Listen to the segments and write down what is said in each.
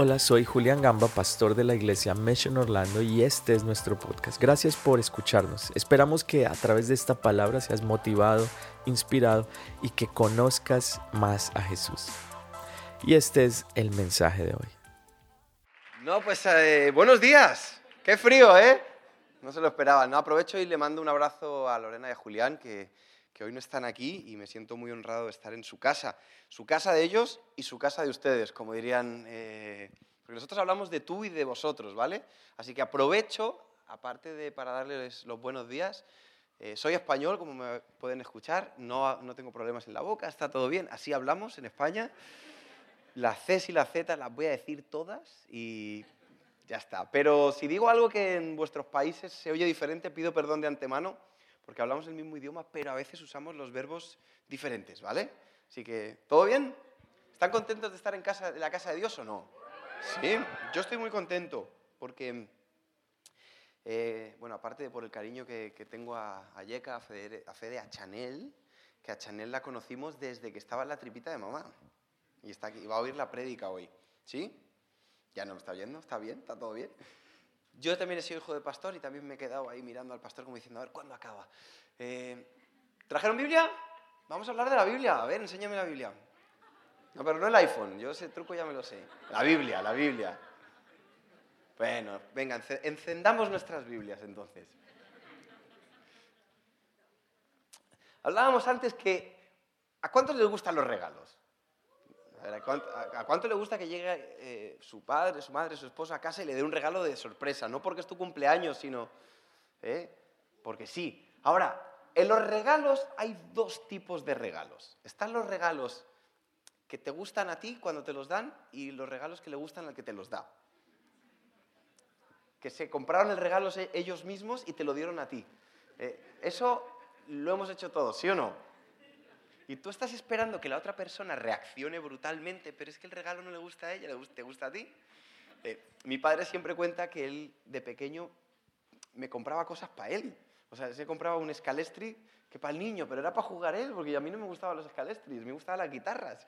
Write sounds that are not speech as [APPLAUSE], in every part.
Hola, soy Julián Gamba, pastor de la iglesia Mission Orlando y este es nuestro podcast. Gracias por escucharnos. Esperamos que a través de esta palabra seas motivado, inspirado y que conozcas más a Jesús. Y este es el mensaje de hoy. No, pues eh, buenos días. Qué frío, ¿eh? No se lo esperaban. No, aprovecho y le mando un abrazo a Lorena y a Julián, que, que hoy no están aquí y me siento muy honrado de estar en su casa. Su casa de ellos y su casa de ustedes, como dirían. Eh, porque nosotros hablamos de tú y de vosotros, ¿vale? Así que aprovecho, aparte de para darles los buenos días, eh, soy español, como me pueden escuchar, no, no tengo problemas en la boca, está todo bien, así hablamos en España. Las C y las Z las voy a decir todas y ya está. Pero si digo algo que en vuestros países se oye diferente, pido perdón de antemano, porque hablamos el mismo idioma, pero a veces usamos los verbos diferentes, ¿vale? Así que, ¿todo bien? ¿Están contentos de estar en, casa, en la casa de Dios o no? Sí, yo estoy muy contento porque, eh, bueno, aparte de por el cariño que, tengo a, a Yeka, a Fede, a Fede, a Chanel, que a Chanel la conocimos desde que estaba en la tripita de mamá. Y, está aquí, va a oír la prédica hoy. ¿Sí? Ya no me está oyendo, está bien, está todo bien. Yo también he sido hijo de pastor y también me he quedado ahí mirando al pastor como diciendo, a ver, ¿cuándo acaba? Eh, ¿Trajeron Biblia? Vamos a hablar de la Biblia. A ver, enséñame la Biblia. No, pero no el iPhone, yo ese truco ya me lo sé. La Biblia, la Biblia. Bueno, venga, encendamos nuestras Biblias entonces. Hablábamos antes que ¿a cuántos les gustan los regalos? A, cuánto, le gusta que llegue eh, su padre, su madre, su esposa a casa y le dé un regalo de sorpresa? No porque es tu cumpleaños, sino ¿eh? porque sí. Ahora, en los regalos hay dos tipos de regalos. Están los regalos que te gustan a ti cuando te los dan y los regalos que le gustan al que te los da. Que se compraron el regalo ellos mismos y te lo dieron a ti. Eh, eso lo hemos hecho todos, ¿sí o no? Y tú estás esperando que la otra persona reaccione brutalmente, pero es que el regalo no le gusta a ella, te gusta a ti. Eh, mi padre siempre cuenta que él de pequeño me compraba cosas para él. O sea, se compraba un escalestri que para el niño, pero era para jugar él, porque a mí no me gustaban los escalestris, me gustaban las guitarras.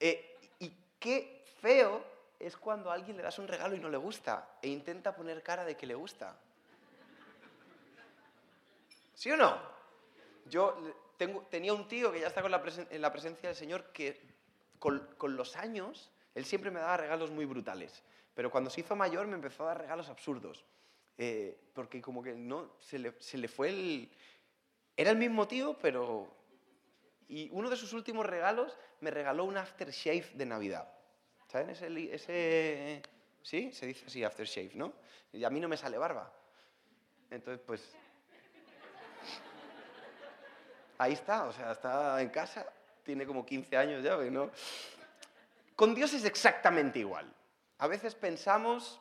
Eh, y qué feo es cuando a alguien le das un regalo y no le gusta e intenta poner cara de que le gusta. ¿Sí o no? Yo tenía un tío que ya está con la en la presencia del Señor que con, los años, él siempre me daba regalos muy brutales, pero cuando se hizo mayor me empezó a dar regalos absurdos, eh, porque como que no, se le, se le fue el... Era el mismo tío, pero... Y uno de sus últimos regalos me regaló un aftershave de Navidad. ¿Saben ese, ese... Sí, se dice así, aftershave, ¿no? Y a mí no me sale barba. Entonces, pues ahí está, o sea, está en casa, tiene como 15 años ya, ¿no? Con Dios es exactamente igual. A veces pensamos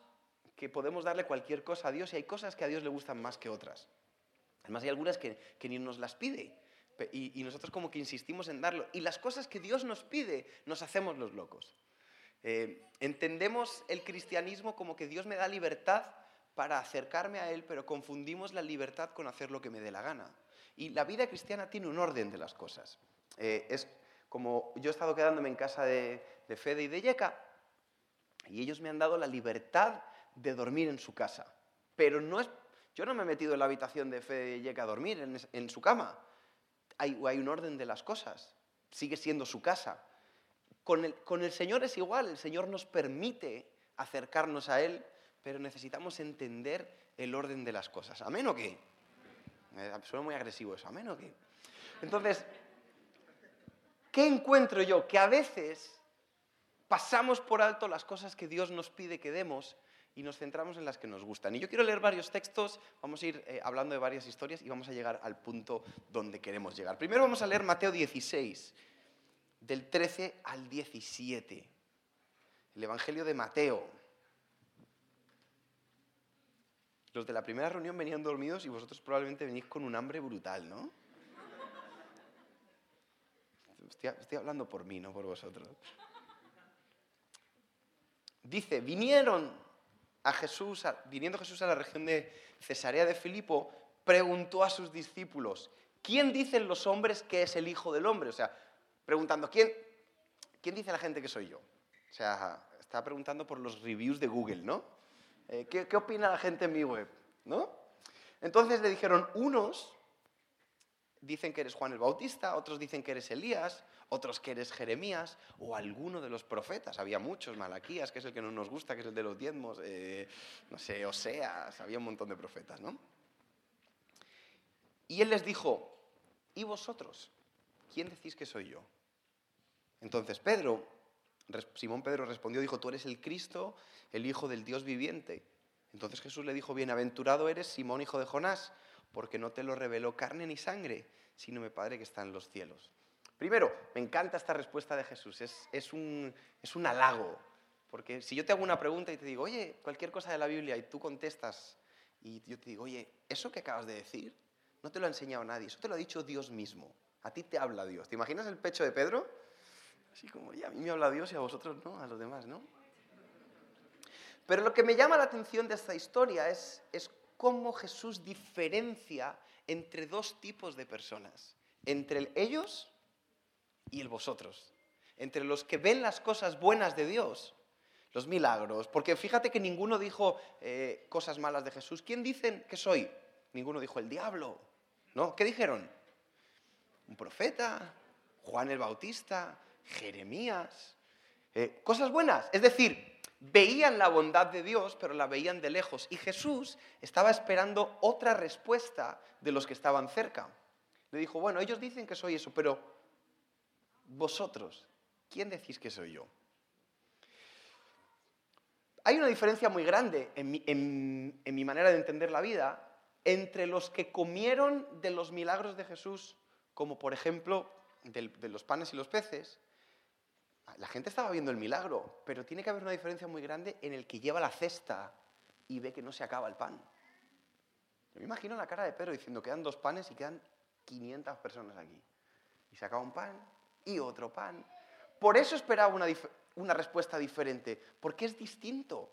que podemos darle cualquier cosa a Dios y hay cosas que a Dios le gustan más que otras. Además hay algunas que, ni nos las pide y, nosotros como que insistimos en darlo. Y las cosas que Dios nos pide nos hacemos los locos. Eh, entendemos el cristianismo como que Dios me da libertad para acercarme a Él, pero confundimos la libertad con hacer lo que me dé la gana. Y la vida cristiana tiene un orden de las cosas. Eh, es como yo he estado quedándome en casa de, Fede y de Yeka, y ellos me han dado la libertad de dormir en su casa. Pero no es, yo no me he metido en la habitación de Fede y Yeka a dormir en, su cama. Hay, un orden de las cosas. Sigue siendo su casa. Con el, con el Señor es igual. El Señor nos permite acercarnos a Él, pero necesitamos entender el orden de las cosas. ¿Amén o qué? Suena muy agresivo eso, amén o qué? Entonces, ¿qué encuentro yo? Que a veces pasamos por alto las cosas que Dios nos pide que demos y nos centramos en las que nos gustan. Y yo quiero leer varios textos, vamos a ir eh, hablando de varias historias y vamos a llegar al punto donde queremos llegar. Primero vamos a leer Mateo 16, del 13 al 17, el Evangelio de Mateo. Los de la primera reunión venían dormidos y vosotros probablemente venís con un hambre brutal, ¿no? Estoy, hablando por mí, no por vosotros. Dice, vinieron a Jesús, viniendo Jesús a la región de Cesarea de Filipo, preguntó a sus discípulos, ¿quién dicen los hombres que es el Hijo del Hombre? O sea, preguntando, ¿quién, ¿quién dice la gente que soy yo? O sea, estaba preguntando por los reviews de Google, ¿no? Eh, ¿qué, ¿Qué opina la gente en mi web? ¿No? Entonces le dijeron, unos dicen que eres Juan el Bautista, otros dicen que eres Elías, otros que eres Jeremías o alguno de los profetas. Había muchos, Malaquías, que es el que no nos gusta, que es el de los diezmos, eh, no sé, Oseas, había un montón de profetas, ¿no? Y él les dijo, ¿y vosotros? ¿Quién decís que soy yo? Entonces Pedro, Simón Pedro respondió, dijo, tú eres el Cristo, el Hijo del Dios viviente. Entonces Jesús le dijo, bienaventurado eres Simón, hijo de Jonás, porque no te lo reveló carne ni sangre, sino mi Padre que está en los cielos. Primero, me encanta esta respuesta de Jesús, es, un, es un halago, porque si yo te hago una pregunta y te digo, oye, cualquier cosa de la Biblia y tú contestas y yo te digo, oye, eso que acabas de decir, no te lo ha enseñado nadie, eso te lo ha dicho Dios mismo, a ti te habla Dios. ¿Te imaginas el pecho de Pedro? Así como, ya, a mí me habla Dios y a vosotros no, a los demás, ¿no? Pero lo que me llama la atención de esta historia es, es cómo Jesús diferencia entre dos tipos de personas, entre ellos y el vosotros, entre los que ven las cosas buenas de Dios, los milagros, porque fíjate que ninguno dijo eh, cosas malas de Jesús. ¿Quién dicen que soy? Ninguno dijo el diablo, ¿no? ¿Qué dijeron? Un profeta, Juan el Bautista, Jeremías, eh, cosas buenas, es decir, veían la bondad de Dios, pero la veían de lejos. Y Jesús estaba esperando otra respuesta de los que estaban cerca. Le dijo, bueno, ellos dicen que soy eso, pero vosotros, ¿quién decís que soy yo? Hay una diferencia muy grande en mi, manera de entender la vida entre los que comieron de los milagros de Jesús, como por ejemplo de los panes y los peces, la gente estaba viendo el milagro, pero tiene que haber una diferencia muy grande en el que lleva la cesta y ve que no se acaba el pan. Yo me imagino la cara de Pedro diciendo, quedan dos panes y quedan 500 personas aquí. Y se acaba un pan y otro pan. Por eso esperaba una, respuesta diferente, porque es distinto.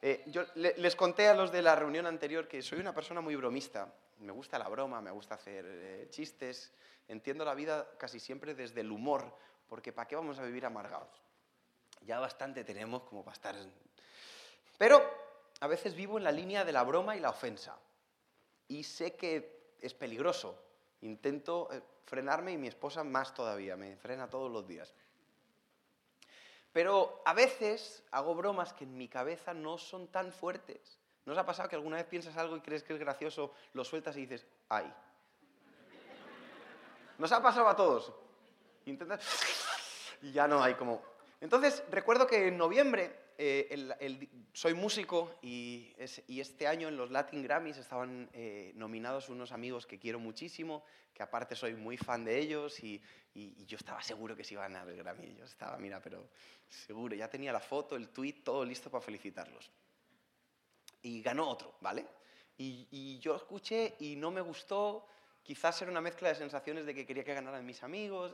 Eh, yo les conté a los de la reunión anterior que soy una persona muy bromista. Me gusta la broma, me gusta hacer eh, chistes. Entiendo la vida casi siempre desde el humor, porque ¿para qué vamos a vivir amargados? Ya bastante tenemos como para estar... Pero a veces vivo en la línea de la broma y la ofensa. Y sé que es peligroso. Intento eh, frenarme y mi esposa más todavía, me frena todos los días. Pero a veces hago bromas que en mi cabeza no son tan fuertes. ¿No os ha pasado que alguna vez piensas algo y crees que es gracioso, lo sueltas y dices, ¡ay! ¿Nos ha pasado a todos? Intentas y ya no hay como... Entonces, recuerdo que en noviembre eh, soy músico y, este año en los Latin Grammys estaban eh, nominados unos amigos que quiero muchísimo, que aparte soy muy fan de ellos y, yo estaba seguro que se iban a ganar el Grammy. Yo estaba, mira, pero seguro, ya tenía la foto, el tweet, todo listo para felicitarlos. Y ganó otro, ¿vale? y yo escuché y no me gustó, Quizás era una mezcla de sensaciones de que quería que ganaran mis amigos.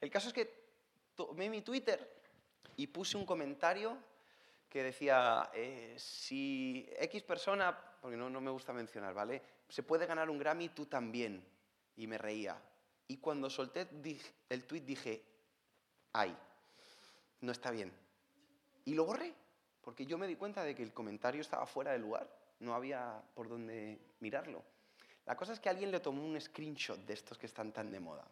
El caso es que tomé mi Twitter y puse un comentario que decía, eh, si X persona, porque no, no me gusta mencionar, ¿vale? Se puede ganar un Grammy, tú también. Y me reía. Y cuando solté el tweet dije, ay, no está bien. Y lo borré, porque yo me di cuenta de que el comentario estaba fuera de lugar, no había por dónde mirarlo. La cosa es que alguien le tomó un screenshot de estos que están tan de moda.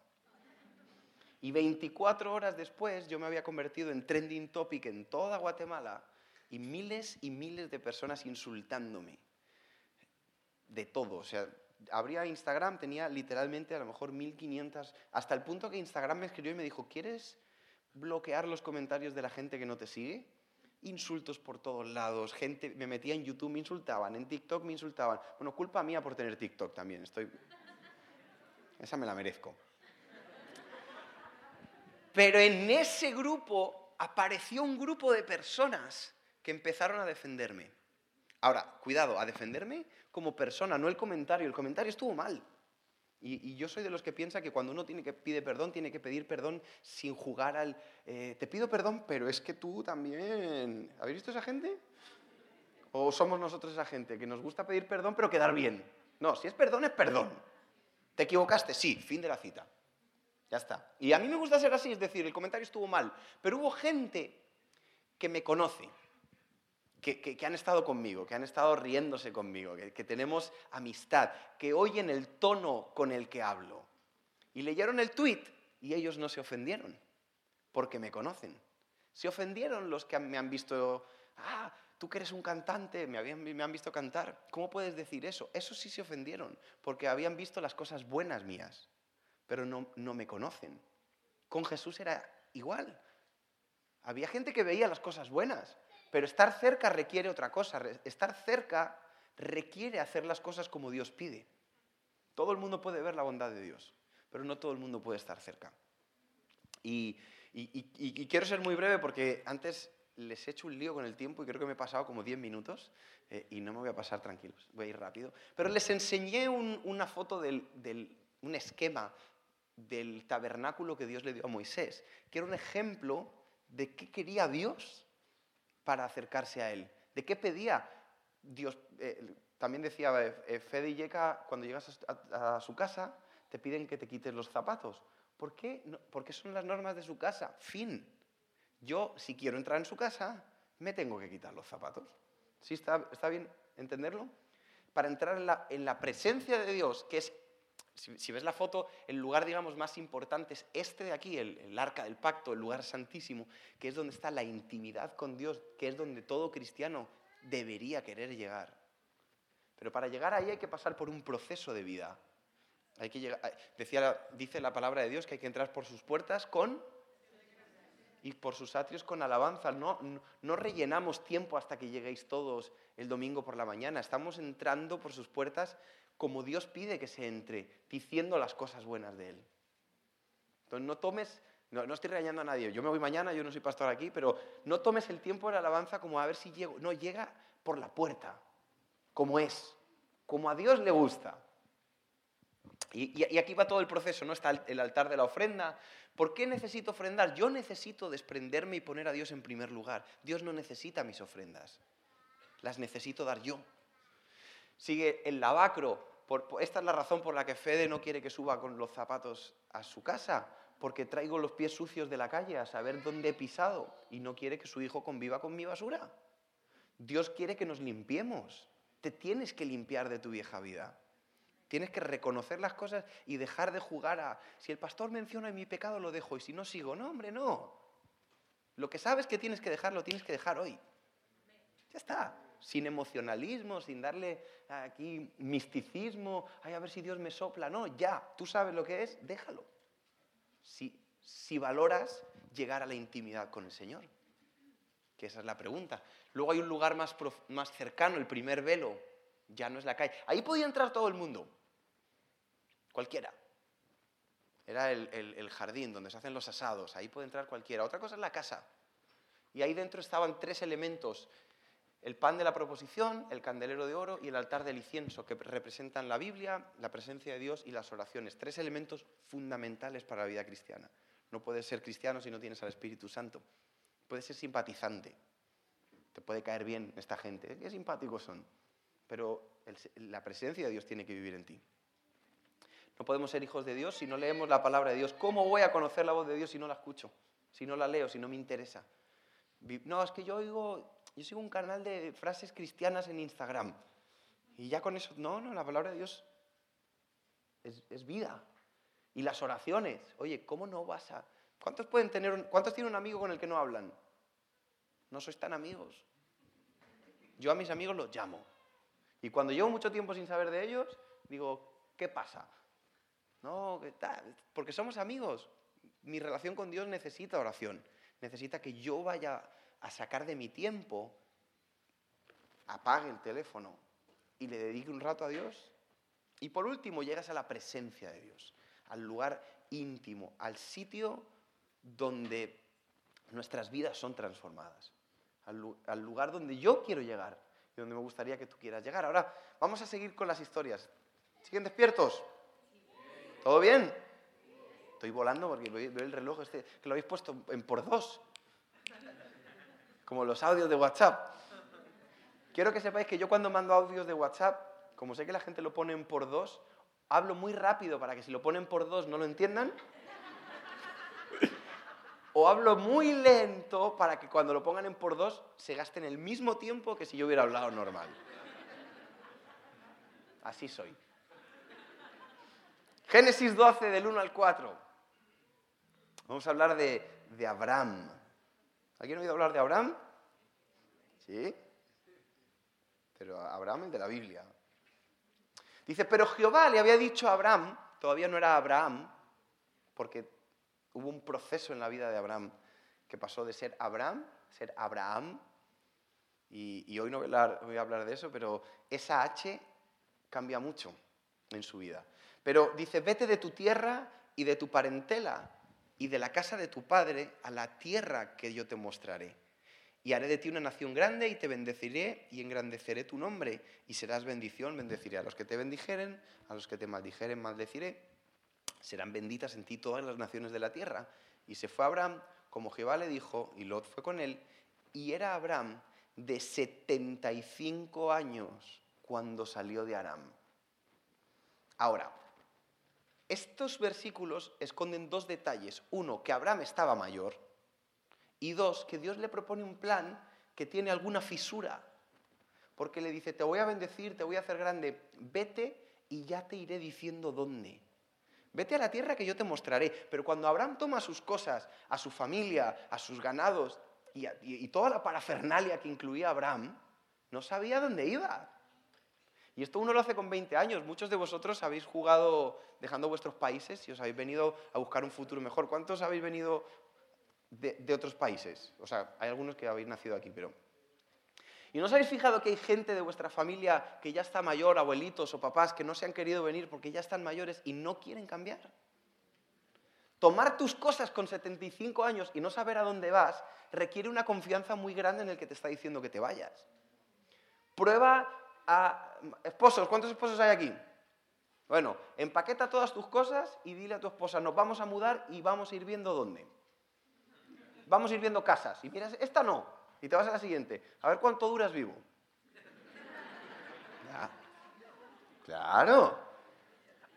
Y 24 horas después yo me había convertido en trending topic en toda Guatemala y miles y miles de personas insultándome. De todo. O sea, abría Instagram, tenía literalmente a lo mejor 1500, hasta el punto que Instagram me escribió y me dijo, ¿quieres bloquear los comentarios de la gente que no te sigue? Insultos por todos lados, gente, me metía en YouTube, me insultaban, en TikTok me insultaban. Bueno, culpa mía por tener TikTok también, estoy... Esa me la merezco. Pero en ese grupo apareció un grupo de personas que empezaron a defenderme. Ahora, cuidado, a defenderme como persona, no el comentario. El comentario estuvo mal. Y, yo soy de los que piensa que cuando uno tiene que pide perdón, tiene que pedir perdón sin jugar al eh, te pido perdón, pero es que tú también. ¿Habéis visto esa gente? ¿O somos nosotros esa gente que nos gusta pedir perdón pero quedar bien? No, si es perdón, es perdón. ¿Te equivocaste? Sí, fin de la cita. Ya está. Y a mí me gusta ser así, es decir, el comentario estuvo mal, pero hubo gente que me conoce, que, han estado conmigo, que han estado riéndose conmigo, que, tenemos amistad, que oyen el tono con el que hablo. Y leyeron el tweet y ellos no se ofendieron, porque me conocen. Se ofendieron los que me han visto, ah, tú que eres un cantante, me, habían, me han visto cantar. ¿Cómo puedes decir eso? Eso sí se ofendieron, porque habían visto las cosas buenas mías, pero no, no me conocen. Con Jesús era igual. Había gente que veía las cosas buenas, pero estar cerca requiere otra cosa. Estar cerca requiere hacer las cosas como Dios pide. Todo el mundo puede ver la bondad de Dios, pero no todo el mundo puede estar cerca. Y, quiero ser muy breve porque antes les he hecho un lío con el tiempo y creo que me he pasado como 10 minutos eh, y no me voy a pasar tranquilos, voy a ir rápido. Pero les enseñé una foto del, un esquema del tabernáculo que Dios le dio a Moisés, que era un ejemplo de qué quería Dios para acercarse a Él, de qué pedía Dios. Eh, también decía eh, Fede y Yeka, cuando llegas a, su casa, te piden que te quites los zapatos. ¿Por qué? porque son las normas de su casa. Fin. Yo, si quiero entrar en su casa, me tengo que quitar los zapatos. ¿Sí está, está bien entenderlo? Para entrar en la, en la presencia de Dios, que es si, ves la foto, el lugar, digamos, más importante es este de aquí, el, arca del pacto, el lugar santísimo, que es donde está la intimidad con Dios, que es donde todo cristiano debería querer llegar. Pero para llegar ahí hay que pasar por un proceso de vida. Hay que llegar, decía, dice la palabra de Dios que hay que entrar por sus puertas con y por sus atrios con alabanza. No, no, rellenamos tiempo hasta que lleguéis todos el domingo por la mañana. Estamos entrando por sus puertas como Dios pide que se entre, diciendo las cosas buenas de Él. Entonces no tomes, no, no, estoy regañando a nadie, yo me voy mañana, yo no soy pastor aquí, pero no tomes el tiempo de la alabanza como a ver si llego, no, llega por la puerta, como es, como a Dios le gusta. Y, y, aquí va todo el proceso, ¿no? Está el altar de la ofrenda. ¿Por qué necesito ofrendar? Yo necesito desprenderme y poner a Dios en primer lugar. Dios no necesita mis ofrendas, las necesito dar yo. Sigue el lavacro, esta es la razón por la que Fede no quiere que suba con los zapatos a su casa, porque traigo los pies sucios de la calle a saber dónde he pisado y no quiere que su hijo conviva con mi basura. Dios quiere que nos limpiemos. Te tienes que limpiar de tu vieja vida. Tienes que reconocer las cosas y dejar de jugar a, si el pastor menciona mi pecado, lo dejo y si no sigo. No, hombre, no. Lo que sabes que tienes que dejar, lo tienes que dejar hoy. Ya está sin emocionalismo, sin darle aquí misticismo, ay, a ver si Dios me sopla. No, ya, tú sabes lo que es, déjalo. Si, si valoras llegar a la intimidad con el Señor, que esa es la pregunta. Luego hay un lugar más, más cercano, el primer velo, ya no es la calle. Ahí podía entrar todo el mundo, cualquiera. Era el, el jardín donde se hacen los asados, ahí puede entrar cualquiera. Otra cosa es la casa. Y ahí dentro estaban tres elementos el pan de la proposición, el candelero de oro y el altar del incienso, que representan la Biblia, la presencia de Dios y las oraciones. Tres elementos fundamentales para la vida cristiana. No puedes ser cristiano si no tienes al Espíritu Santo. Puedes ser simpatizante. Te puede caer bien esta gente. Qué simpáticos son. Pero la presencia de Dios tiene que vivir en ti. No podemos ser hijos de Dios si no leemos la palabra de Dios. ¿Cómo voy a conocer la voz de Dios si no la escucho? Si no la leo, si no me interesa. No, es que yo oigo yo sigo un canal de frases cristianas en Instagram. Y ya con eso, no, no, la palabra de Dios es, vida. Y las oraciones, oye, ¿cómo no vas a... ¿Cuántos pueden tener, cuántos tienen un amigo con el que no hablan? No sois tan amigos. Yo a mis amigos los llamo. Y cuando llevo mucho tiempo sin saber de ellos, digo, ¿qué pasa? No, ¿qué tal? Porque somos amigos. Mi relación con Dios necesita oración. Necesita que yo vaya a sacar de mi tiempo, apague el teléfono y le dedique un rato a Dios. Y por último, llegas a la presencia de Dios, al lugar íntimo, al sitio donde nuestras vidas son transformadas, al, lugar donde yo quiero llegar y donde me gustaría que tú quieras llegar. Ahora, vamos a seguir con las historias. ¿Siguen despiertos? ¿Todo bien? Estoy volando porque veo el reloj este, que lo habéis puesto en por dos como los audios de WhatsApp. Quiero que sepáis que yo cuando mando audios de WhatsApp, como sé que la gente lo ponen por dos, hablo muy rápido para que si lo ponen por dos no lo entiendan. o hablo muy lento para que cuando lo pongan en por dos se gasten el mismo tiempo que si yo hubiera hablado normal. Así soy. Génesis 12, del 1 al 4. Vamos a hablar de, de Abraham. ¿Alguien ha oído hablar de Abraham? ¿Sí? Pero Abraham el de la Biblia. Dice, pero Jehová le había dicho a Abraham, todavía no era Abraham, porque hubo un proceso en la vida de Abraham que pasó de ser Abraham a ser Abraham. Y, hoy no voy a, hablar, de eso, pero esa H cambia mucho en su vida. Pero dice, vete de tu tierra y de tu parentela y de la casa de tu padre a la tierra que yo te mostraré. Y haré de ti una nación grande y te bendeciré y engrandeceré tu nombre y serás bendición, bendeciré a los que te bendijeren, a los que te maldijeren, maldeciré serán benditas en ti todas las naciones de la tierra. Y se fue Abraham como Jehová le dijo, y Lot fue con él, y era Abraham de 75 años cuando salió de Aram. Ahora, estos versículos esconden dos detalles. Uno, que Abraham estaba mayor, y dos, que Dios le propone un plan que tiene alguna fisura, porque le dice, te voy a bendecir, te voy a hacer grande, vete y ya te iré diciendo dónde. Vete a la tierra que yo te mostraré. Pero cuando Abraham toma sus cosas, a su familia, a sus ganados y, toda la parafernalia que incluía Abraham, no sabía dónde iba. Y esto uno lo hace con 20 años. Muchos de vosotros habéis jugado dejando vuestros países y os habéis venido a buscar un futuro mejor. ¿Cuántos habéis venido de, otros países? O sea, hay algunos que habéis nacido aquí, pero ¿Y no os habéis fijado que hay gente de vuestra familia que ya está mayor, abuelitos o papás, que no se han querido venir porque ya están mayores y no quieren cambiar? Tomar tus cosas con 75 años y no saber a dónde vas requiere una confianza muy grande en el que te está diciendo que te vayas. Prueba Esposos, ¿cuántos esposos hay aquí? Bueno, empaqueta todas tus cosas y dile a tu esposa, nos vamos a mudar y vamos a ir viendo dónde. Vamos a ir viendo casas. Y miras, esta no, y te vas a la siguiente. A ver cuánto duras vivo. Claro.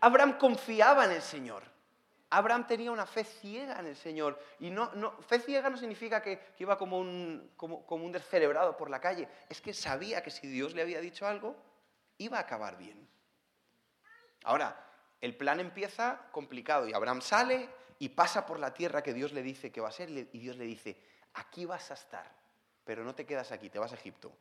Abraham confiaba en el Señor. Abraham tenía una fe ciega en el Señor. Y no, fe ciega no significa que, iba como un, como, como un descerebrado por la calle. Es que sabía que si Dios le había dicho algo, iba a acabar bien. Ahora, el plan empieza complicado y Abraham sale y pasa por la tierra que Dios le dice que va a ser y Dios le dice, aquí vas a estar pero no te quedas aquí, te vas a Egipto.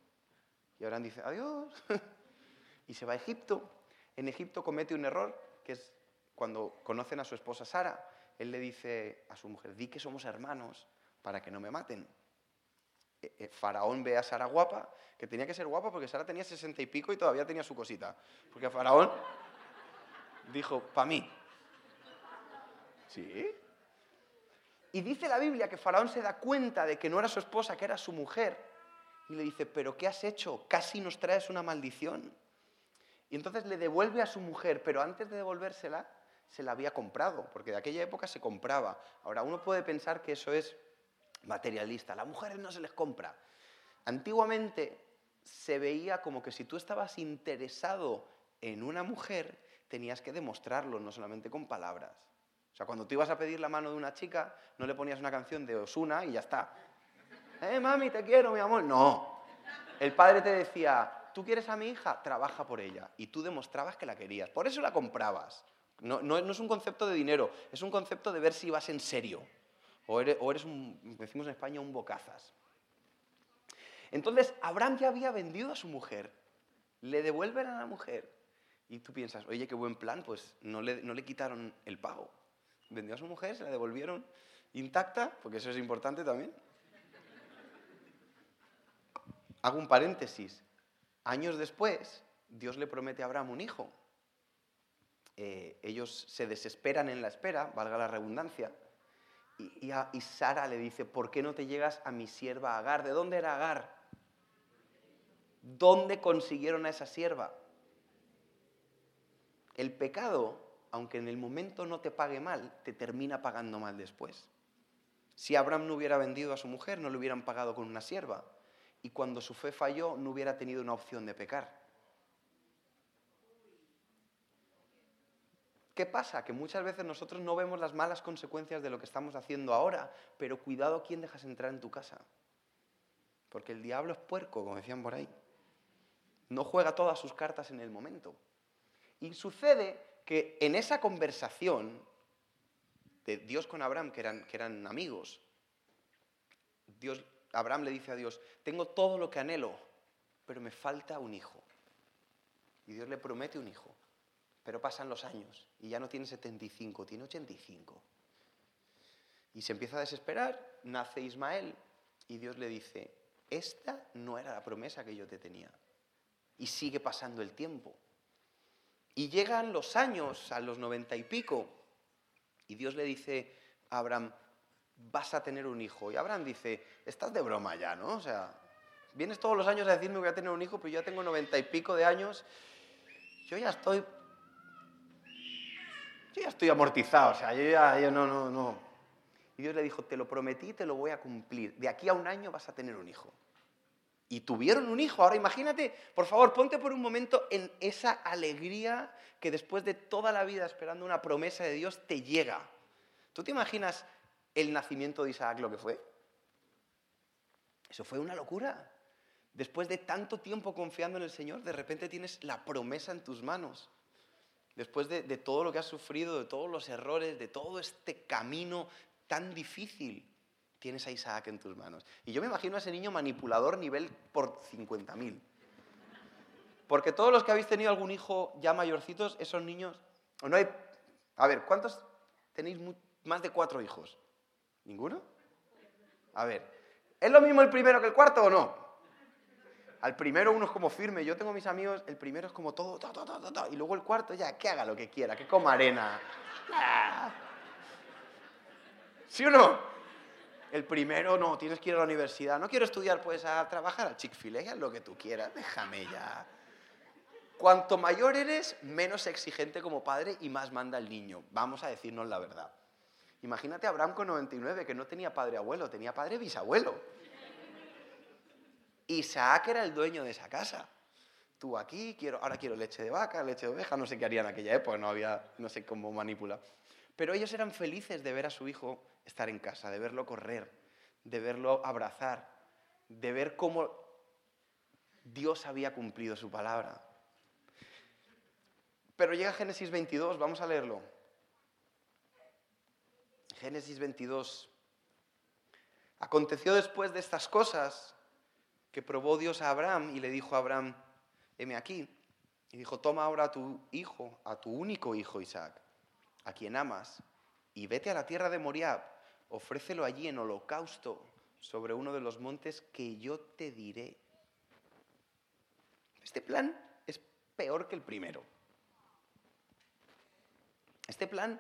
Y Abraham dice, adiós. [LAUGHS] y se va a Egipto. En Egipto comete un error, que es cuando conocen a su esposa Sara. Él le dice a su mujer, di que somos hermanos para que no me maten. E, e, Faraón ve a Sara guapa, que tenía que ser guapa porque Sara tenía sesenta y pico y todavía tenía su cosita. Porque Faraón dijo, pa' mí. ¿Sí? Y dice la Biblia que Faraón se da cuenta de que no era su esposa, que era su mujer. Y le dice, pero ¿qué has hecho? Casi nos traes una maldición. Y entonces le devuelve a su mujer, pero antes de devolvérsela, se la había comprado, porque de aquella época se compraba. Ahora, uno puede pensar que eso es materialista. Las mujeres no se les compra. Antiguamente se veía como que si tú estabas interesado en una mujer, tenías que demostrarlo, no solamente con palabras. O sea, cuando tú ibas a pedir la mano de una chica, no le ponías una canción de Osuna y ya está. Eh, mami, te quiero, mi amor. No. El padre te decía, ¿tú quieres a mi hija? Trabaja por ella. Y tú demostrabas que la querías. Por eso la comprabas. No, no, es un concepto de dinero, es un concepto de ver si vas en serio. O eres, o eres un, decimos en España, un bocazas. Entonces, Abraham ya había vendido a su mujer. Le devuelven a la mujer. Y tú piensas, oye, qué buen plan, pues no le, no le quitaron el pago vendió a su mujer, se la devolvieron intacta, porque eso es importante también. Hago un paréntesis. Años después, Dios le promete a Abraham un hijo. Eh, ellos se desesperan en la espera, valga la redundancia, y, y, Sara le dice, ¿por qué no te llegas a mi sierva Agar? ¿De dónde era Agar? ¿Dónde consiguieron a esa sierva? El pecado aunque en el momento no te pague mal, te termina pagando mal después. Si Abraham no hubiera vendido a su mujer, no le hubieran pagado con una sierva. Y cuando su fe falló, no hubiera tenido una opción de pecar. ¿Qué pasa? Que muchas veces nosotros no vemos las malas consecuencias de lo que estamos haciendo ahora, pero cuidado a quién dejas entrar en tu casa. Porque el diablo es puerco, como decían por ahí. No juega todas sus cartas en el momento. Y sucede que en esa conversación de Dios con Abraham, que eran, que eran amigos, Dios, Abraham le dice a Dios, tengo todo lo que anhelo, pero me falta un hijo. Y Dios le promete un hijo. Pero pasan los años y ya no tiene 75, tiene 85. Y se empieza a desesperar, nace Ismael y Dios le dice, esta no era la promesa que yo te tenía. Y sigue pasando el tiempo. Y llegan los años, a los noventa y pico, y Dios le dice a Abraham, vas a tener un hijo. Y Abraham dice, estás de broma ya, ¿no? O sea, vienes todos los años a decirme que voy a tener un hijo, pero yo ya tengo noventa y pico de años, yo ya estoy yo ya estoy amortizado, o sea, yo ya, yo no, no, no. Y Dios le dijo, te lo prometí, te lo voy a cumplir. De aquí a un año vas a tener un hijo. Y tuvieron un hijo. Ahora imagínate, por favor, ponte por un momento en esa alegría que después de toda la vida esperando una promesa de Dios te llega. ¿Tú te imaginas el nacimiento de Isaac lo que fue? Eso fue una locura. Después de tanto tiempo confiando en el Señor, de repente tienes la promesa en tus manos después de, todo lo que has sufrido, de todos los errores, de todo este camino tan difícil, tienes a Isaac en tus manos. Y yo me imagino a ese niño manipulador nivel por 50.000. Porque todos los que habéis tenido algún hijo ya mayorcitos, esos niños... No hay, a ver, ¿cuántos tenéis más de cuatro hijos? ¿Ninguno? A ver, ¿es lo mismo el primero que el cuarto o no? Al primero uno es como firme, yo tengo mis amigos, el primero es como todo, y luego el cuarto ya, que haga lo que quiera, que coma arena. Ah. ¿Sí o no? El primero, no, tienes que ir a la universidad. No quiero estudiar, pues a trabajar al Chick-fil-A, lo que tú quieras, déjame ya. Cuanto mayor eres, menos exigente como padre y más manda el niño. Vamos a decirnos la verdad. Imagínate a Abraham con 99, que no tenía padre abuelo, tenía padre bisabuelo. Isaac era el dueño de esa casa. Tú aquí, quiero, ahora quiero leche de vaca, leche de oveja, no sé qué harían en aquella época, no había, no sé cómo manipular. Pero ellos eran felices de ver a su hijo estar en casa, de verlo correr, de verlo abrazar, de ver cómo Dios había cumplido su palabra. Pero llega Génesis 22, vamos a leerlo. Génesis 22. Aconteció después de estas cosas que probó Dios a Abraham y le dijo a Abraham, heme aquí. Y dijo, toma ahora a tu hijo, a tu único hijo Isaac, a quien amas, y vete a la tierra de Moriab, ofrécelo allí en holocausto sobre uno de los montes que yo te diré. Este plan es peor que el primero. Este plan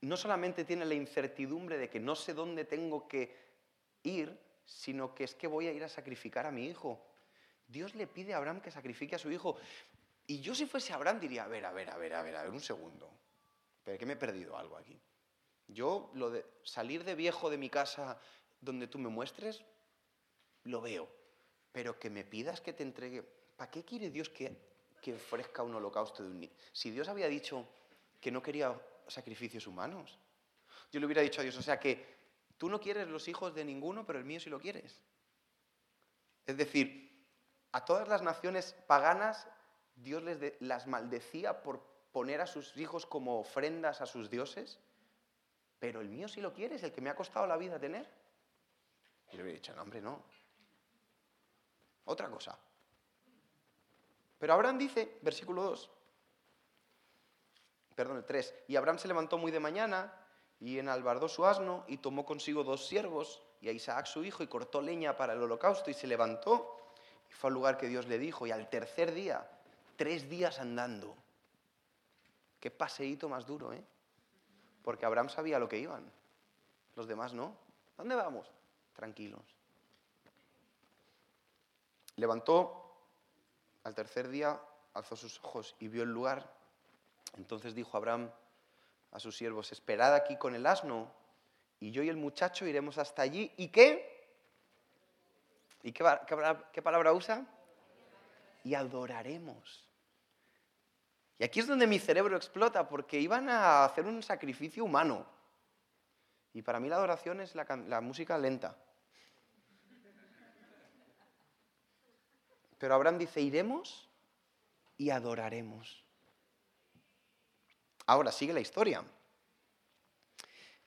no solamente tiene la incertidumbre de que no sé dónde tengo que ir, sino que es que voy a ir a sacrificar a mi hijo. Dios le pide a Abraham que sacrifique a su hijo. Y yo si fuese Abraham diría, a ver, a ver, a ver, a ver, a ver, un segundo. Pero que me he perdido algo aquí. Yo lo de salir de viejo de mi casa donde tú me muestres, lo veo. Pero que me pidas que te entregue. ¿Para qué quiere Dios que, que ofrezca un holocausto de un niño? Si Dios había dicho que no quería sacrificios humanos. Yo le hubiera dicho a Dios, o sea que Tú no quieres los hijos de ninguno, pero el mío sí lo quieres. Es decir, a todas las naciones paganas Dios les las maldecía por poner a sus hijos como ofrendas a sus dioses, pero el mío sí lo quieres, el que me ha costado la vida tener. Y le hubiera dicho, no, hombre, no. Otra cosa. Pero Abraham dice, versículo 2, perdón, el 3, y Abraham se levantó muy de mañana y enalbardó su asno y tomó consigo dos siervos y a Isaac su hijo y cortó leña para el holocausto y se levantó y fue al lugar que Dios le dijo y al tercer día, tres días andando. Qué paseíto más duro, ¿eh? Porque Abraham sabía lo que iban, los demás no. ¿Dónde vamos? Tranquilos. Levantó al tercer día, alzó sus ojos y vio el lugar. Entonces dijo Abraham, a sus siervos, esperad aquí con el asno, y yo y el muchacho iremos hasta allí. ¿Y qué? ¿Y qué, qué, palabra usa? Y adoraremos. Y aquí es donde mi cerebro explota, porque iban a hacer un sacrificio humano. Y para mí la adoración es la, la música lenta. Pero Abraham dice, iremos y adoraremos. Ahora sigue la historia.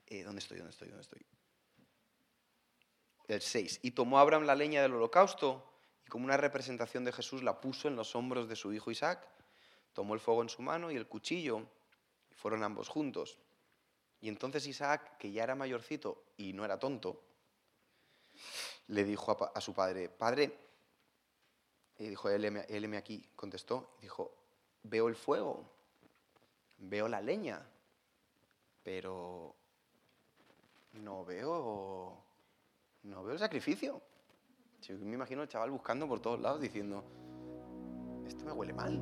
Eh, ¿Dónde estoy? ¿Dónde estoy? ¿Dónde estoy? El 6. Y tomó Abraham la leña del holocausto y como una representación de Jesús la puso en los hombros de su hijo Isaac. Tomó el fuego en su mano y el cuchillo y fueron ambos juntos. Y entonces Isaac, que ya era mayorcito y no era tonto, le dijo a, su padre, Padre, y dijo, él me aquí, contestó, dijo, veo el fuego, veo la leña, pero no veo, no veo el sacrificio. Yo me imagino el chaval buscando por todos lados diciendo, esto me huele mal.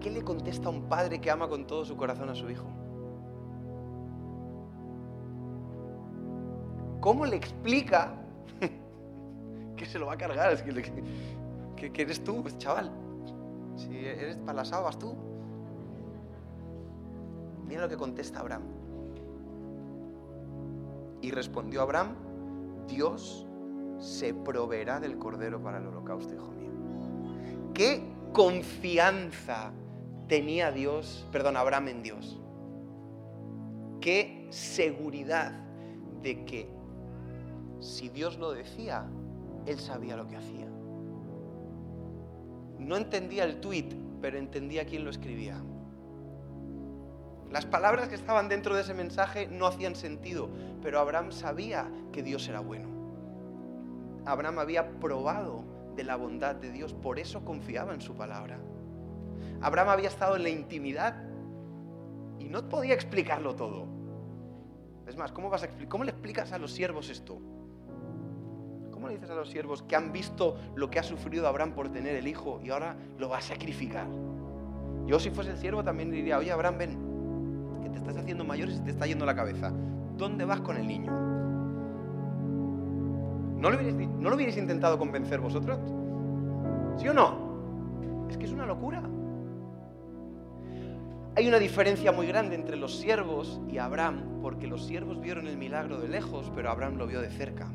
¿Qué le contesta un padre que ama con todo su corazón a su hijo? ¿Cómo le explica [LAUGHS] que se lo va a cargar? Es que, que, eres tú, chaval. Si eres para las tú. Mira lo que contesta Abraham. Y respondió Abraham, Dios se proveerá del cordero para el holocausto, hijo mío. ¿Qué confianza tenía Dios, perdón, Abraham en Dios? ¿Qué seguridad de que si Dios lo decía, él sabía lo que hacía? No entendía el tuit, pero entendía quién lo escribía. Las palabras que estaban dentro de ese mensaje no hacían sentido, pero Abraham sabía que Dios era bueno. Abraham había probado de la bondad de Dios, por eso confiaba en su palabra. Abraham había estado en la intimidad y no podía explicarlo todo. Es más, ¿cómo, vas a ¿cómo le explicas a los siervos esto? ¿Cómo le dices a los siervos que han visto lo que ha sufrido Abraham por tener el hijo y ahora lo va a sacrificar? Yo si fuese el siervo también diría, oye Abraham, ven, te estás haciendo mayor y se te está yendo la cabeza. ¿Dónde vas con el niño? ¿No lo hubierais, ¿no lo hubierais intentado convencer vosotros? ¿Sí o no? Es que es una locura. Hay una diferencia muy grande entre los siervos y Abraham, porque los siervos vieron el milagro de lejos, pero Abraham lo vio de cerca.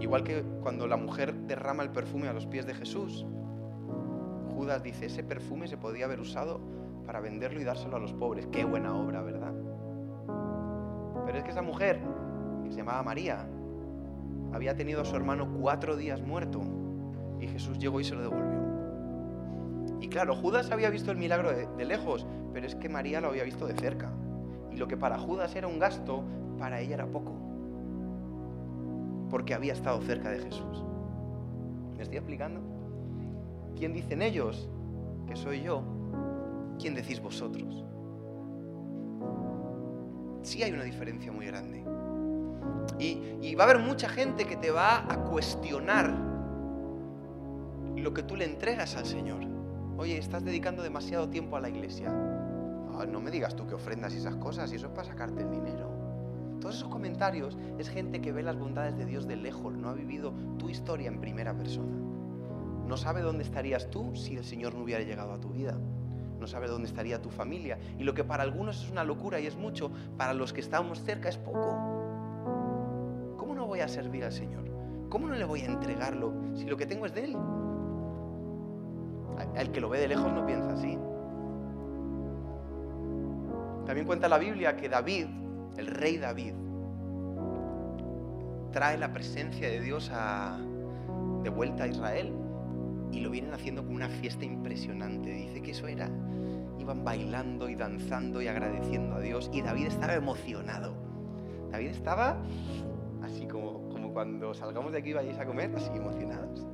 Igual que cuando la mujer derrama el perfume a los pies de Jesús, Judas dice, ese perfume se podía haber usado para venderlo y dárselo a los pobres. Qué buena obra, ¿verdad? Pero es que esa mujer, que se llamaba María, había tenido a su hermano cuatro días muerto y Jesús llegó y se lo devolvió. Y claro, Judas había visto el milagro de, lejos, pero es que María lo había visto de cerca. Y lo que para Judas era un gasto, para ella era poco. Porque había estado cerca de Jesús. ¿Me estoy explicando? ¿Quién dicen ellos? Que soy yo. ¿Quién decís vosotros? Sí hay una diferencia muy grande. Y, va a haber mucha gente que te va a cuestionar lo que tú le entregas al Señor. Oye, estás dedicando demasiado tiempo a la iglesia. Ah, no me digas tú que ofrendas esas cosas y eso es para sacarte el dinero. Todos esos comentarios es gente que ve las bondades de Dios de lejos, no ha vivido tu historia en primera persona. No sabe dónde estarías tú si el Señor no hubiera llegado a tu vida no sabe dónde estaría tu familia. Y lo que para algunos es una locura y es mucho, para los que estamos cerca es poco. ¿Cómo no voy a servir al Señor? ¿Cómo no le voy a entregarlo si lo que tengo es de Él? El que lo ve de lejos no piensa así. También cuenta la Biblia que David, el rey David, trae la presencia de Dios de vuelta a Israel y lo vienen haciendo con una fiesta impresionante. Dice que eso era. Iban bailando y danzando y agradeciendo a Dios y David estaba emocionado. David estaba así como, como cuando salgamos de aquí y vayáis a comer, así emocionados.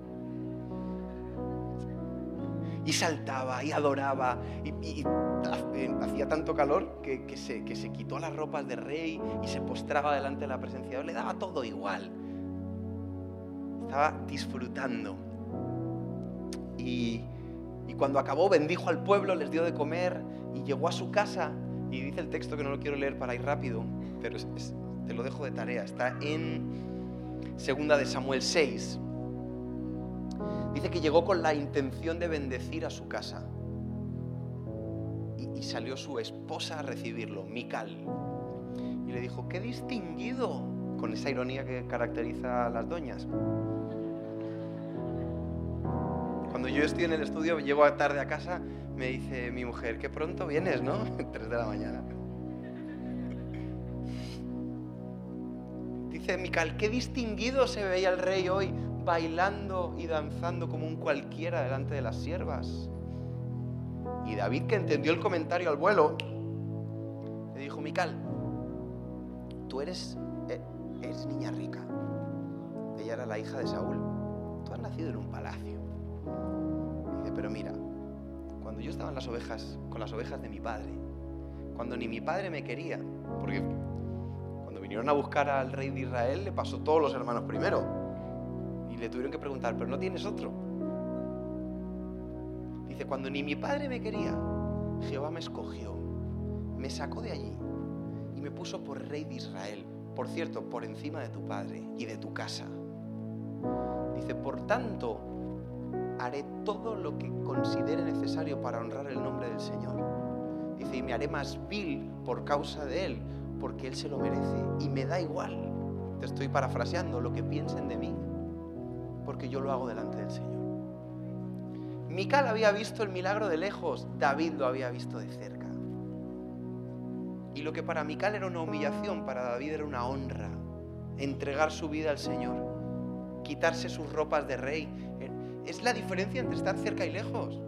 Y saltaba y adoraba y, hacía tanto calor que, que, se, que se quitó las ropas de rey y se postraba delante de la presencia de Dios. Le daba todo igual. Estaba disfrutando y, cuando acabó bendijo al pueblo, les dio de comer y llegó a su casa. Y dice el texto que no lo quiero leer para ir rápido, pero te lo dejo de tarea. Está en segunda de Samuel 6. Dice que llegó con la intención de bendecir a su casa. Y, y salió su esposa a recibirlo, Mical. Y le dijo, qué distinguido, con esa ironía que caracteriza a las doñas. Cuando yo estoy en el estudio, llego tarde a casa, me dice mi mujer, qué pronto vienes, ¿no? [LAUGHS] Tres de la mañana. Dice Mical, qué distinguido se veía el rey hoy, bailando y danzando como un cualquiera delante de las siervas. Y David, que entendió el comentario al vuelo, le dijo, Mical, tú eres, eh, eres niña rica. Ella era la hija de Saúl. Tú has nacido en un palacio. Pero mira, cuando yo estaba en las ovejas, con las ovejas de mi padre, cuando ni mi padre me quería, porque cuando vinieron a buscar al rey de Israel, le pasó todos los hermanos primero. Y le tuvieron que preguntar, ¿pero no tienes otro? Dice, cuando ni mi padre me quería, Jehová me escogió, me sacó de allí y me puso por rey de Israel. Por cierto, por encima de tu padre y de tu casa. Dice, por tanto, haré todo lo que considere necesario para honrar el nombre del Señor. Dice, y me haré más vil por causa de Él, porque Él se lo merece. Y me da igual, te estoy parafraseando, lo que piensen de mí, porque yo lo hago delante del Señor. Mical había visto el milagro de lejos, David lo había visto de cerca. Y lo que para Mical era una humillación, para David era una honra. Entregar su vida al Señor, quitarse sus ropas de rey. Es la diferencia entre estar cerca y lejos.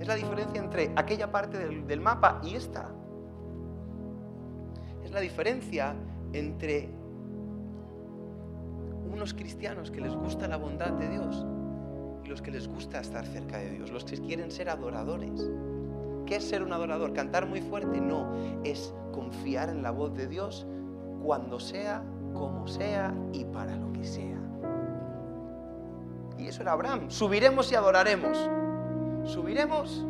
Es la diferencia entre aquella parte del, mapa y esta. Es la diferencia entre unos cristianos que les gusta la bondad de Dios y los que les gusta estar cerca de Dios, los que quieren ser adoradores. ¿Qué es ser un adorador? ¿Cantar muy fuerte? No, es confiar en la voz de Dios cuando sea, como sea y para lo que sea. Y eso era Abraham. Subiremos y adoraremos. Subiremos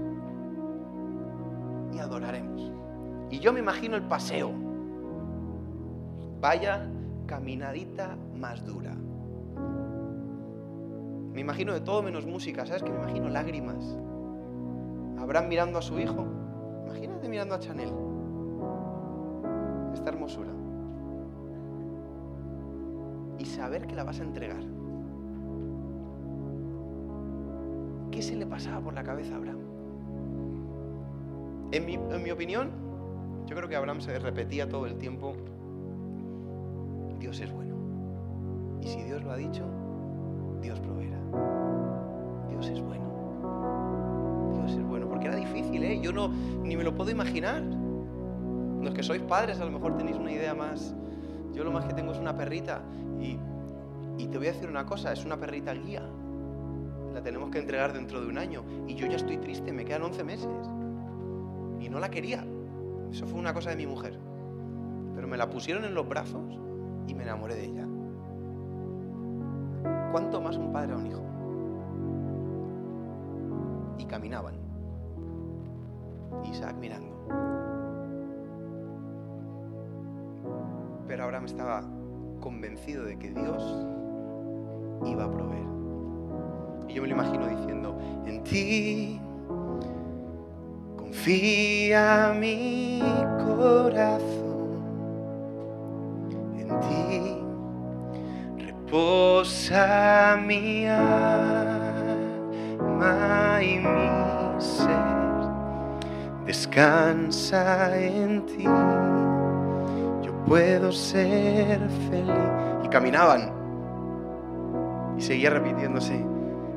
y adoraremos. Y yo me imagino el paseo. Vaya caminadita más dura. Me imagino de todo menos música. ¿Sabes qué? Me imagino lágrimas. Abraham mirando a su hijo. Imagínate mirando a Chanel. Esta hermosura. Y saber que la vas a entregar. ¿Qué se le pasaba por la cabeza a Abraham? En mi, opinión, yo creo que Abraham se repetía todo el tiempo, Dios es bueno. Y si Dios lo ha dicho, Dios proveerá. Dios es bueno. Dios es bueno. Porque era difícil, ¿eh? Yo no, ni me lo puedo imaginar. Los que sois padres a lo mejor tenéis una idea más. Yo lo más que tengo es una perrita. Y, y te voy a decir una cosa, es una perrita guía. Tenemos que entregar dentro de un año. Y yo ya estoy triste, me quedan 11 meses. Y no la quería. Eso fue una cosa de mi mujer. Pero me la pusieron en los brazos y me enamoré de ella. ¿Cuánto más un padre a un hijo? Y caminaban. Isaac mirando. Pero Abraham estaba convencido de que Dios iba a proveer. Yo me lo imagino diciendo, en ti confía mi corazón, en ti reposa mi alma y mi ser, descansa en ti, yo puedo ser feliz. Y caminaban. Y seguía repitiéndose,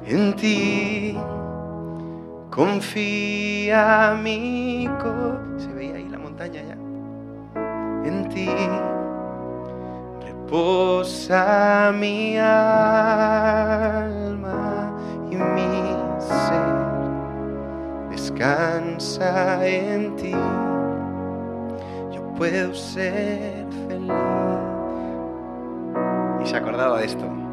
en ti confía mi corazón. Se veía ahí la montaña ya. En ti reposa mi alma y mi ser. Descansa en ti. Yo puedo ser feliz. Y se acordaba de esto.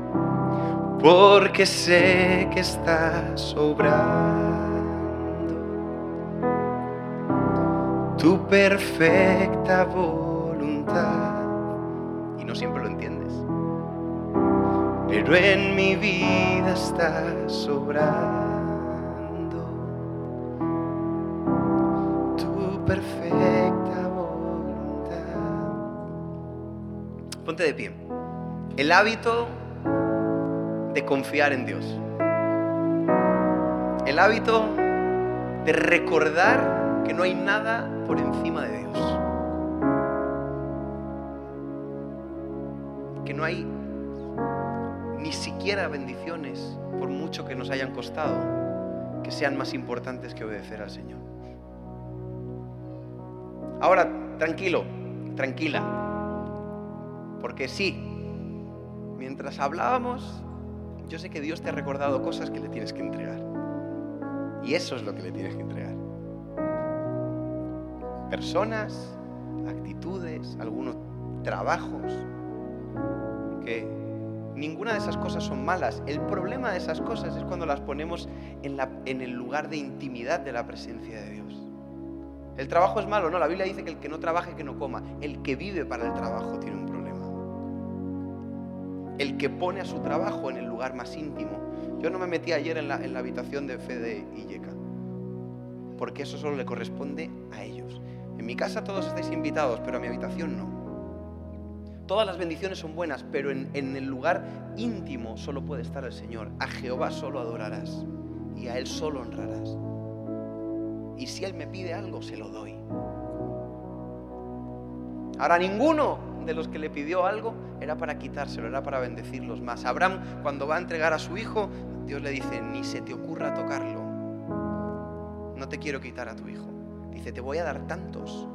Porque sé que estás obrando tu perfecta voluntad y no siempre lo entiendes. pero en mi vida estás sobrando. Tu perfecta voluntad. Ponte de pie. El hábito de confiar en Dios. El hábito de recordar que no hay nada por encima de Dios. Que no hay ni siquiera bendiciones, por mucho que nos hayan costado, que sean más importantes que obedecer al Señor. Ahora, tranquilo, tranquila, porque sí, mientras hablábamos, yo sé que Dios te ha recordado cosas que le tienes que entregar. Y eso es lo que le tienes que entregar. Personas, actitudes, algunos trabajos, que ninguna de esas cosas son malas. El problema de esas cosas es cuando las ponemos en, el lugar de intimidad de la presencia de Dios. El trabajo es malo, no, la Biblia dice que el que no trabaje, que no coma. El que vive para el trabajo tiene un. El que pone a su trabajo en el lugar más íntimo. Yo no me metí ayer en la, habitación de Fede y Yeka, porque eso solo le corresponde a ellos. En mi casa todos estáis invitados, pero a mi habitación no. Todas las bendiciones son buenas, pero en, en, el lugar íntimo solo puede estar el Señor. A Jehová solo adorarás y a Él solo honrarás. Y si Él me pide algo, se lo doy. Ahora, ninguno de los que le pidió algo era para quitárselo, era para bendecirlos más. Abraham, cuando va a entregar a su hijo, Dios le dice, ni se te ocurra tocarlo. No te quiero quitar a tu hijo. Dice, te voy a dar tantos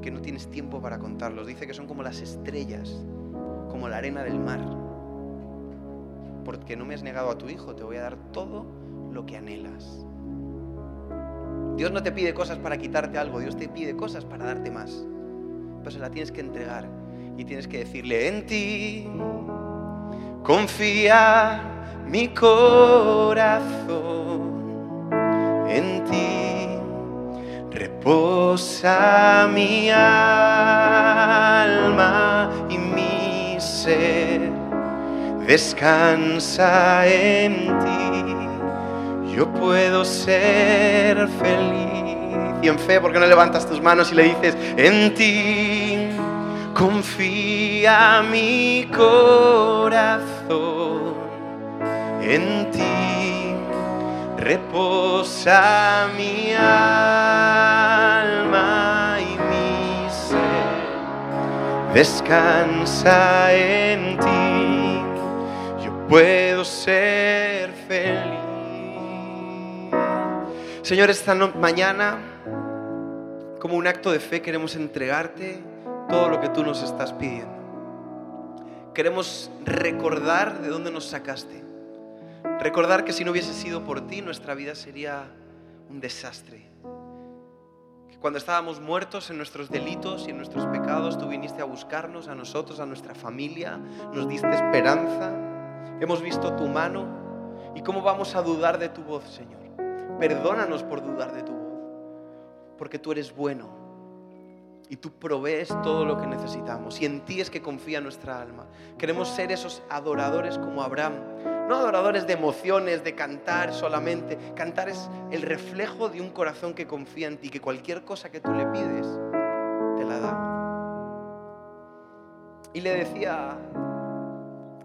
que no tienes tiempo para contarlos. Dice que son como las estrellas, como la arena del mar. Porque no me has negado a tu hijo, te voy a dar todo lo que anhelas. Dios no te pide cosas para quitarte algo, Dios te pide cosas para darte más. Pero se la tienes que entregar y tienes que decirle, en ti confía mi corazón, en ti reposa mi alma y mi ser descansa en ti. Yo puedo ser feliz y en fe, ¿por qué no levantas tus manos y le dices, en ti confía mi corazón, en ti reposa mi alma y mi ser, descansa en ti, yo puedo ser feliz. Señor, esta mañana, como un acto de fe, queremos entregarte todo lo que tú nos estás pidiendo. Queremos recordar de dónde nos sacaste. Recordar que si no hubiese sido por ti, nuestra vida sería un desastre. Que cuando estábamos muertos en nuestros delitos y en nuestros pecados, tú viniste a buscarnos, a nosotros, a nuestra familia, nos diste esperanza. Hemos visto tu mano. ¿Y cómo vamos a dudar de tu voz, Señor? Perdónanos por dudar de tu voz, porque tú eres bueno y tú provees todo lo que necesitamos y en ti es que confía nuestra alma. Queremos ser esos adoradores como Abraham, no adoradores de emociones, de cantar solamente. Cantar es el reflejo de un corazón que confía en ti, que cualquier cosa que tú le pides, te la da. Y le decía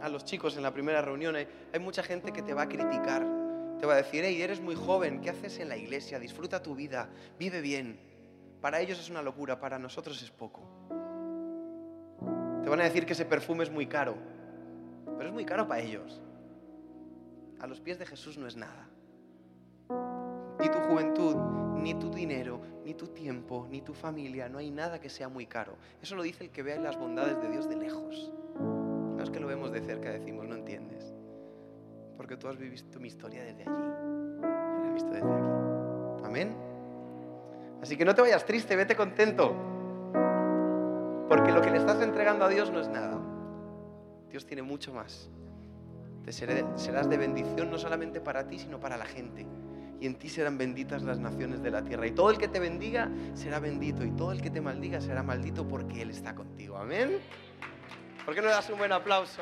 a los chicos en la primera reunión, hay, mucha gente que te va a criticar te va a decir, hey, eres muy joven, ¿qué haces en la iglesia? Disfruta tu vida, vive bien. Para ellos es una locura, para nosotros es poco. Te van a decir que ese perfume es muy caro, pero es muy caro para ellos. A los pies de Jesús no es nada. Ni tu juventud, ni tu dinero, ni tu tiempo, ni tu familia, no hay nada que sea muy caro. Eso lo dice el que vea las bondades de Dios de lejos. No es que lo vemos de cerca, decimos, no entiendes porque tú has visto mi historia desde allí. Yo la he visto desde aquí. Amén. Así que no te vayas triste, vete contento. Porque lo que le estás entregando a Dios no es nada. Dios tiene mucho más. Te serás de bendición no solamente para ti, sino para la gente. Y en ti serán benditas las naciones de la tierra. Y todo el que te bendiga será bendito. Y todo el que te maldiga será maldito porque Él está contigo. Amén. ¿Por qué no das un buen aplauso?